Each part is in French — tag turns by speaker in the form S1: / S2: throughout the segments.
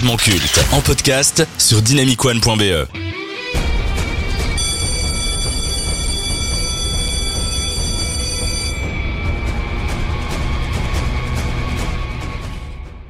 S1: culte en podcast sur dynamicone.be.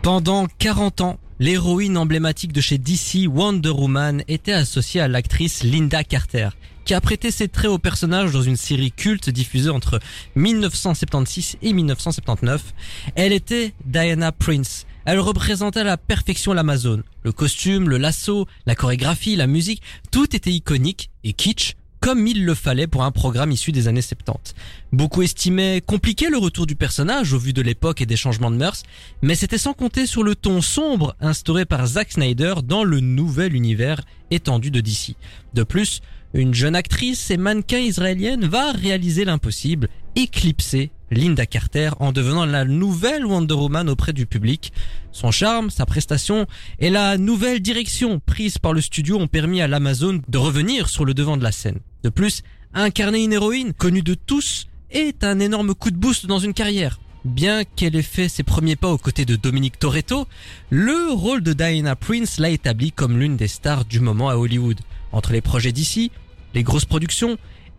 S2: Pendant 40 ans, l'héroïne emblématique de chez DC, Wonder Woman, était associée à l'actrice Linda Carter, qui a prêté ses traits au personnage dans une série culte diffusée entre 1976 et 1979. Elle était Diana Prince. Elle représentait à la perfection l'Amazon. Le costume, le lasso, la chorégraphie, la musique, tout était iconique et kitsch, comme il le fallait pour un programme issu des années 70. Beaucoup estimaient compliqué le retour du personnage au vu de l'époque et des changements de mœurs, mais c'était sans compter sur le ton sombre instauré par Zack Snyder dans le nouvel univers étendu de DC. De plus, une jeune actrice et mannequin israélienne va réaliser l'impossible, éclipser Linda Carter en devenant la nouvelle Wonder Woman auprès du public. Son charme, sa prestation et la nouvelle direction prise par le studio ont permis à l'Amazon de revenir sur le devant de la scène. De plus, incarner une héroïne connue de tous est un énorme coup de boost dans une carrière. Bien qu'elle ait fait ses premiers pas aux côtés de Dominique Toretto, le rôle de Diana Prince l'a établi comme l'une des stars du moment à Hollywood. Entre les projets d'ici, les grosses productions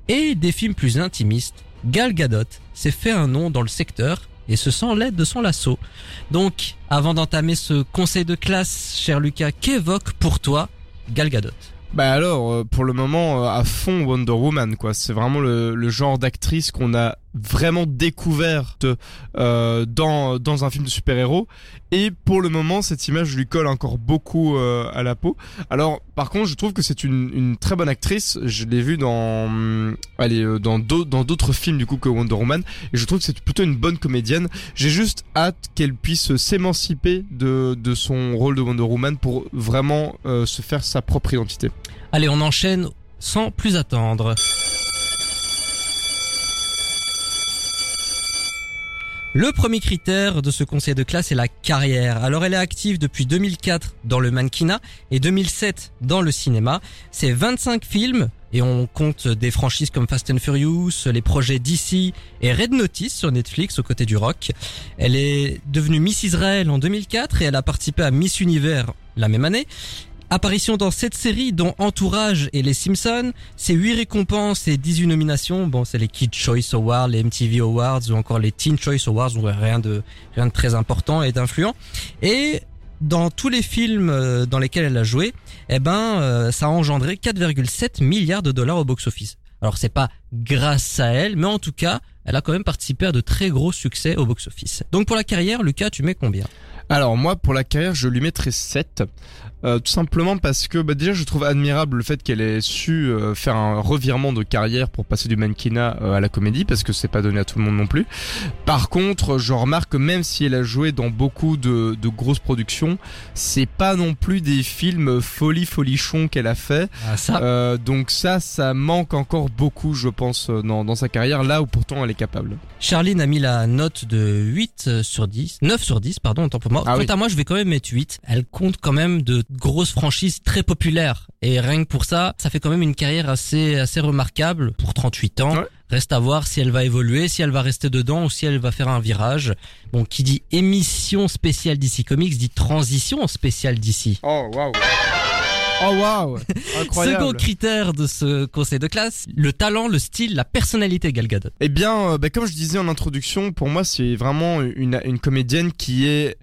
S2: et des films plus intimistes, Gal Gadot s'est fait un nom dans le secteur et se sent l'aide de son lasso. Donc, avant d'entamer ce conseil de classe, cher Lucas, qu'évoque pour toi Gal Gadot?
S3: Bah alors, euh, pour le moment, euh, à fond Wonder Woman, quoi. C'est vraiment le, le genre d'actrice qu'on a vraiment découverte euh, dans dans un film de super-héros. Et pour le moment, cette image lui colle encore beaucoup euh, à la peau. Alors, par contre, je trouve que c'est une, une très bonne actrice. Je l'ai vue dans hum, allez euh, dans d'autres films du coup que Wonder Woman. Et je trouve que c'est plutôt une bonne comédienne. J'ai juste hâte qu'elle puisse s'émanciper de de son rôle de Wonder Woman pour vraiment euh, se faire sa propre identité.
S2: Allez, on enchaîne sans plus attendre. Le premier critère de ce conseil de classe est la carrière. Alors elle est active depuis 2004 dans le mannequinat et 2007 dans le cinéma. C'est 25 films et on compte des franchises comme Fast and Furious, les projets DC et Red Notice sur Netflix aux côtés du rock. Elle est devenue Miss Israël en 2004 et elle a participé à Miss Univers la même année. Apparition dans cette série dont Entourage et Les Simpsons, c'est 8 récompenses et 18 nominations. Bon, c'est les Kid Choice Awards, les MTV Awards ou encore les Teen Choice Awards, donc rien de rien de très important et d'influent. Et dans tous les films euh, dans lesquels elle a joué, eh ben euh, ça a engendré 4,7 milliards de dollars au box-office. Alors c'est pas grâce à elle, mais en tout cas, elle a quand même participé à de très gros succès au box-office. Donc pour la carrière, Lucas, tu mets combien?
S3: Alors moi pour la carrière je lui mettrais 7 euh, tout simplement parce que bah, déjà je trouve admirable le fait qu'elle ait su euh, faire un revirement de carrière pour passer du mannequinat euh, à la comédie parce que c'est pas donné à tout le monde non plus. Par contre je remarque que même si elle a joué dans beaucoup de, de grosses productions, c'est pas non plus des films folie folichon qu'elle a fait.
S2: Ah, ça,
S3: donc ça ça manque encore beaucoup je pense dans, dans sa carrière là où pourtant elle est capable.
S2: Charline a mis la note de 8 sur 10, 9 sur 10, pardon, autant pour moi.
S3: Ah
S2: Quant
S3: oui.
S2: à moi, je vais quand même mettre 8. Elle compte quand même de grosses franchises très populaires. Et rien que pour ça, ça fait quand même une carrière assez, assez remarquable pour 38 ans.
S3: Ouais.
S2: Reste à voir si elle va évoluer, si elle va rester dedans ou si elle va faire un virage. Bon, qui dit émission spéciale DC Comics dit transition spéciale DC.
S3: Oh waouh. Oh waouh. Incroyable.
S2: Second critère de ce conseil de classe, le talent, le style, la personnalité Gal Gadot.
S3: Eh bien, euh, bah, comme je disais en introduction, pour moi, c'est vraiment une, une comédienne qui est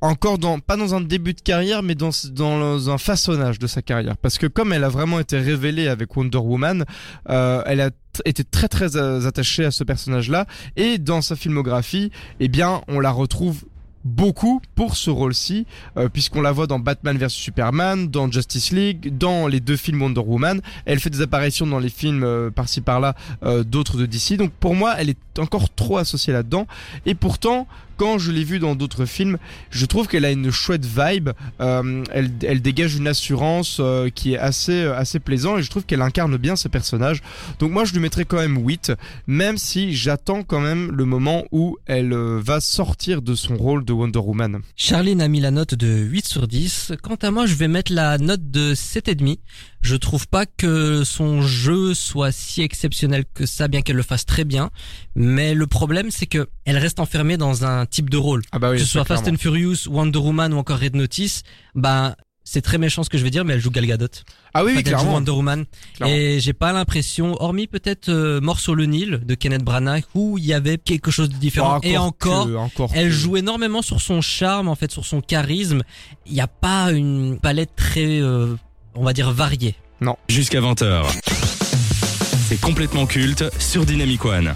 S3: encore dans, pas dans un début de carrière, mais dans, dans un façonnage de sa carrière. Parce que comme elle a vraiment été révélée avec Wonder Woman, euh, elle a t- été très très euh, attachée à ce personnage-là. Et dans sa filmographie, eh bien, on la retrouve beaucoup pour ce rôle-ci, euh, puisqu'on la voit dans Batman vs Superman, dans Justice League, dans les deux films Wonder Woman. Elle fait des apparitions dans les films euh, par-ci par-là euh, d'autres de DC. Donc pour moi, elle est encore trop associée là-dedans. Et pourtant, quand je l'ai vue dans d'autres films, je trouve qu'elle a une chouette vibe. Euh, elle, elle dégage une assurance euh, qui est assez euh, assez plaisant et je trouve qu'elle incarne bien ce personnage. Donc moi, je lui mettrais quand même 8, même si j'attends quand même le moment où elle va sortir de son rôle de Wonder Woman.
S2: Charline a mis la note de 8 sur 10. Quant à moi, je vais mettre la note de 7,5. Je trouve pas que son jeu soit si exceptionnel que ça, bien qu'elle le fasse très bien. Mais le problème, c'est que elle reste enfermée dans un type de rôle.
S3: Ah bah oui,
S2: que ce soit Fast and Furious, Wonder Woman ou encore Red Notice, bah c'est très méchant ce que je vais dire, mais elle joue Gal Gadot.
S3: Ah oui,
S2: Enfin,
S3: oui
S2: elle joue. Wonder Woman.
S3: clairement.
S2: Et j'ai pas l'impression, hormis peut-être euh, Mort sur le Nil de Kenneth Branagh, où il y avait quelque chose de différent.
S3: Bon,
S2: Et encore,
S3: que- encore
S2: elle
S3: que-
S2: joue énormément sur son charme, en fait, sur son charisme. Il n'y a pas une palette très, euh, on va dire, variée.
S1: Jusqu'à 20h. C'est complètement culte sur Dynamic One.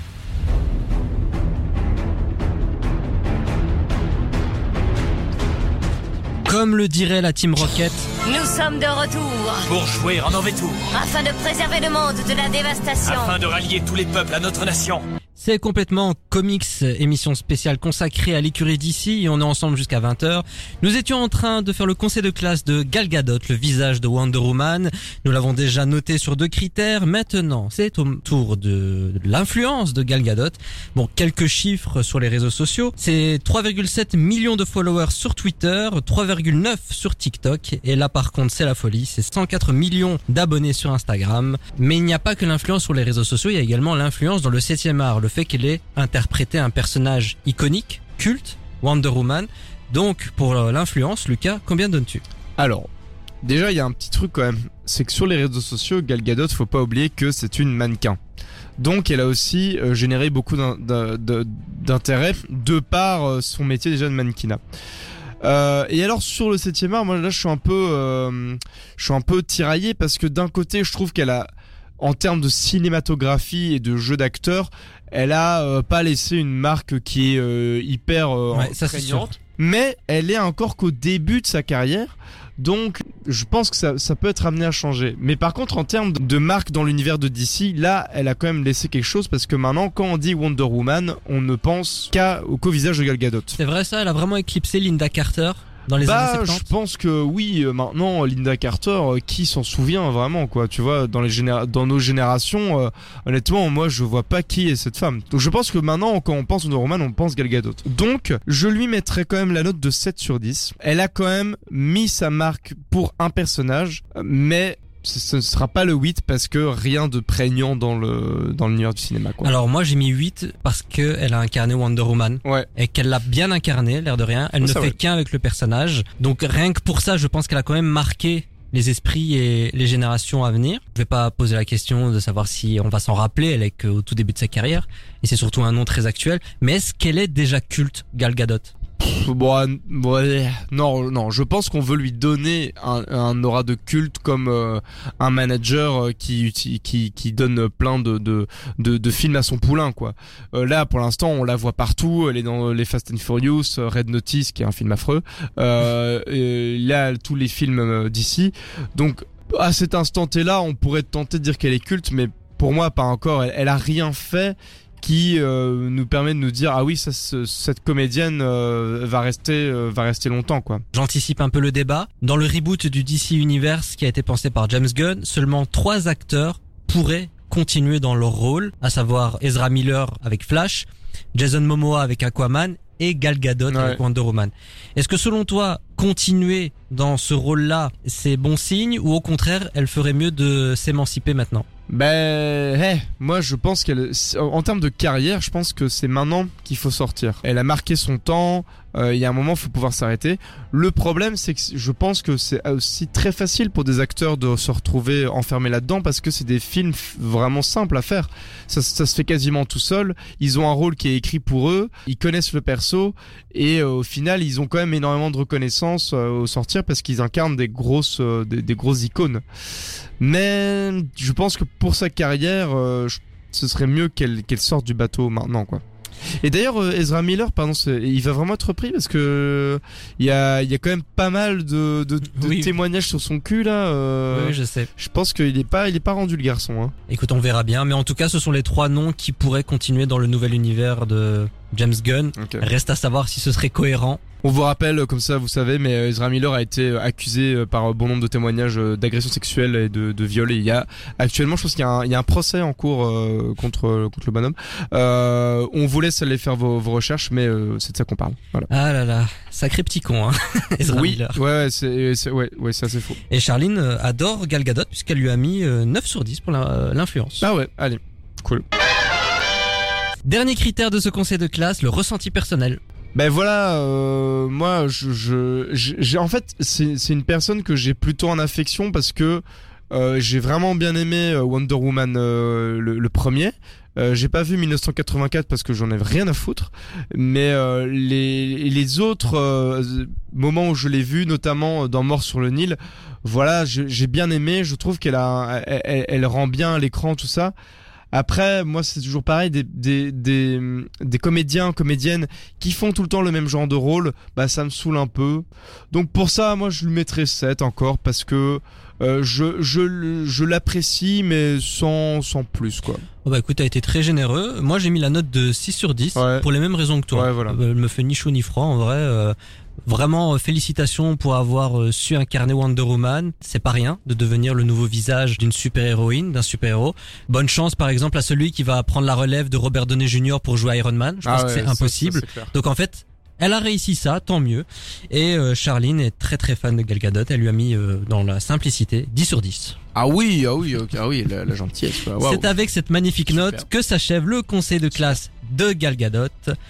S2: Comme le dirait la Team Rocket,
S4: Nous sommes de retour
S5: pour jouer en mauvais tour,
S4: afin de préserver le monde de la dévastation.
S5: afin de rallier tous les peuples à notre nation.
S2: C'est complètement comics, émission spéciale consacrée à l'écurie d'ici, et on est ensemble jusqu'à 20h. Nous étions en train de faire le conseil de classe de Gal Gadot, le visage de Wonder Woman. Nous l'avons déjà noté sur deux critères. Maintenant, c'est au tour de l'influence de Gal Gadot. Bon, quelques chiffres sur les réseaux sociaux. C'est 3,7 millions de followers sur Twitter, 3,9 sur TikTok. Et là, par contre, c'est la folie. C'est 104 millions d'abonnés sur Instagram. Mais il n'y a pas que l'influence sur les réseaux sociaux. Il y a également l'influence dans le 7 art. Fait qu'elle ait interprété un personnage iconique, culte, Wonder Woman. Donc, pour l'influence, Lucas, combien donnes-tu?
S3: Alors, déjà, il y a un petit truc quand même. C'est que sur les réseaux sociaux, Gal Gadot, faut pas oublier que c'est une mannequin. Donc, elle a aussi euh, généré beaucoup d'intérêt de par euh, son métier déjà de mannequinat. Euh, et alors sur le 7 art, moi là je suis un peu, je suis un peu tiraillé parce que d'un côté je trouve qu'elle a, en termes de cinématographie et de jeu d'acteur, elle a euh, pas laissé une marque qui est euh, hyper euh,
S2: Ouais, ça.
S3: Mais elle est encore qu'au début de sa carrière. Donc, je pense que ça, ça peut être amené à changer. Mais par contre, en termes de marque dans l'univers de DC, là, elle a quand même laissé quelque chose parce que maintenant, quand on dit Wonder Woman, on ne pense qu'à au qu'au visage de Gal Gadot.
S2: C'est vrai ça Elle a vraiment éclipsé Linda Carter dans les
S3: bah,
S2: années
S3: je
S2: 70
S3: pense que oui. euh, Maintenant, Linda Carter, euh, qui s'en souvient vraiment, quoi Tu vois, dans les généra- dans nos générations, euh, honnêtement, moi, je vois pas qui est cette femme. Donc, je pense que maintenant, quand on pense Wonder Woman, on pense Gal Gadot. Donc, je lui mettrais quand même la note de 7 sur 10. Elle a quand même mis sa marque pour un personnage, euh, mais ce ne sera pas le 8 parce que rien de prégnant dans le dans l'univers du cinéma, quoi.
S2: Alors moi j'ai mis 8 parce que elle a incarné Wonder Woman
S3: ouais.
S2: et qu'elle l'a bien incarné, l'air de rien. Elle
S3: Oh,
S2: ne fait
S3: ouais.
S2: qu'un avec le personnage. Donc rien que pour ça, je pense qu'elle a quand même marqué les esprits et les générations à venir. Je vais pas poser la question de savoir si on va s'en rappeler, elle est qu'au tout début de sa carrière et c'est surtout un nom très actuel. Mais est-ce qu'elle est déjà culte, Gal Gadot?
S3: Bon, non, non, je pense qu'on veut lui donner un, aura de culte comme euh, un manager euh, qui, qui qui donne plein de de, de, films à son poulain quoi. Euh, là pour l'instant on la voit partout, elle est dans les Fast and Furious, Red Notice qui est un film affreux. Euh, et là tous les films d'ici. Donc à cet instant là on pourrait tenter de dire qu'elle est culte, mais pour moi pas encore. Elle, elle a rien fait qui euh, nous permet de nous dire ah oui ça, ce- cette comédienne euh, va rester euh, va rester longtemps quoi.
S2: J'anticipe un peu le débat. Dans le reboot du DC Universe qui a été pensé par James Gunn, seulement trois acteurs pourraient continuer dans leur rôle, à savoir Ezra Miller avec Flash, Jason Momoa avec Aquaman et Gal Gadot
S3: Ouais.
S2: avec Wonder Woman. Est-ce que selon toi, continuer dans ce rôle-là, c'est bon signe ou au contraire, elle ferait mieux de s'émanciper maintenant?
S3: Ben, hey, moi je pense qu'elle, en termes de carrière, je pense que c'est maintenant qu'il faut sortir. Elle a marqué son temps. Euh, Il y a un moment, faut pouvoir s'arrêter. Le problème, c'est que je pense que c'est aussi très facile pour des acteurs de se retrouver enfermés là-dedans parce que c'est des films vraiment simples à faire. Ça, se fait quasiment tout seul. Ils ont un rôle qui est écrit pour eux. Ils connaissent le perso et euh, au final, ils ont quand même énormément de reconnaissance euh, au sortir parce qu'ils incarnent des grosses, euh, des, grosses icônes. Mais je pense que pour sa carrière, ce serait mieux qu'elle sorte du bateau maintenant, quoi. Et d'ailleurs, euh, Ezra Miller, pardon, il va vraiment être pris parce que il y a, il y a quand même pas mal de, de, de
S2: Oui.
S3: témoignages sur son cul là. euh,
S2: Oui, je sais.
S3: Je pense qu'il est pas, il est pas rendu le garçon. Hein.
S2: Écoute, on verra bien. Mais en tout cas, ce sont les trois noms qui pourraient continuer dans le nouvel univers de James Gunn. Reste à savoir si ce serait cohérent
S3: On vous rappelle, comme ça vous savez, mais euh, Ezra Miller a été euh, accusé euh, par bon nombre de témoignages euh, d'agression sexuelle et de, de viol. Et il y a actuellement, je pense qu'il y, a un- il y a un procès en cours euh, contre contre le bonhomme. Euh, on vous laisse aller faire vos, vos recherches, mais euh, c'est de ça qu'on parle. Voilà.
S2: Ah là là, sacré petit con, hein. Ezra
S3: oui,
S2: Miller.
S3: ouais, ouais, c'est ouais, ouais, c'est assez faux.
S2: Et Charline adore Gal Gadot puisqu'elle lui a mis euh, 9 sur 10 pour l'influence.
S3: Ah ouais, allez, cool.
S2: Dernier critère de ce conseil de classe, le ressenti personnel.
S3: Ben voilà, euh, moi, je, je, j'ai en fait, c'est une personne que j'ai plutôt en affection parce que euh, j'ai vraiment bien aimé euh, Wonder Woman euh, le, le premier. Euh, j'ai pas vu 1984 parce que j'en ai rien à foutre, mais euh, les les autres moments où je l'ai vu, notamment dans Mort sur le Nil, voilà, j'ai bien aimé. Je trouve qu'elle a, elle, elle- rend bien l'écran tout ça. Après, moi, c'est toujours pareil, des, des, des, des comédiens, comédiennes qui font tout le temps le même genre de rôle, bah ça me saoule un peu. Donc pour ça, moi, je lui mettrais 7 encore parce que euh, je, je, je l'apprécie, mais sans, sans plus, quoi.
S2: Oh bah écoute, t'as été très généreux. Moi j'ai mis la note de 6 sur 10
S3: Ouais.
S2: pour les mêmes raisons que toi.
S3: Ouais, voilà.
S2: Euh, Elle me fait ni chaud ni froid en vrai. euh, Vraiment euh, félicitations pour avoir euh, su incarner Wonder Woman. C'est pas rien de devenir le nouveau visage d'une super-héroïne, d'un super-héros. Bonne chance par exemple à celui qui va prendre la relève de Robert Downey Jr. pour jouer Iron Man. Je pense
S3: Ah
S2: que c'est impossible.
S3: ça.
S2: Donc en fait, elle a réussi ça, tant mieux. Et euh, Charline est très très fan de Gal Gadot. Elle lui a mis euh, dans la simplicité 10 sur 10.
S3: Ah oui, ah oui, ok, ah oui, la, la gentillesse.
S2: C'est avec cette magnifique
S3: Super.
S2: note que s'achève le conseil de classe de Gal Gadot.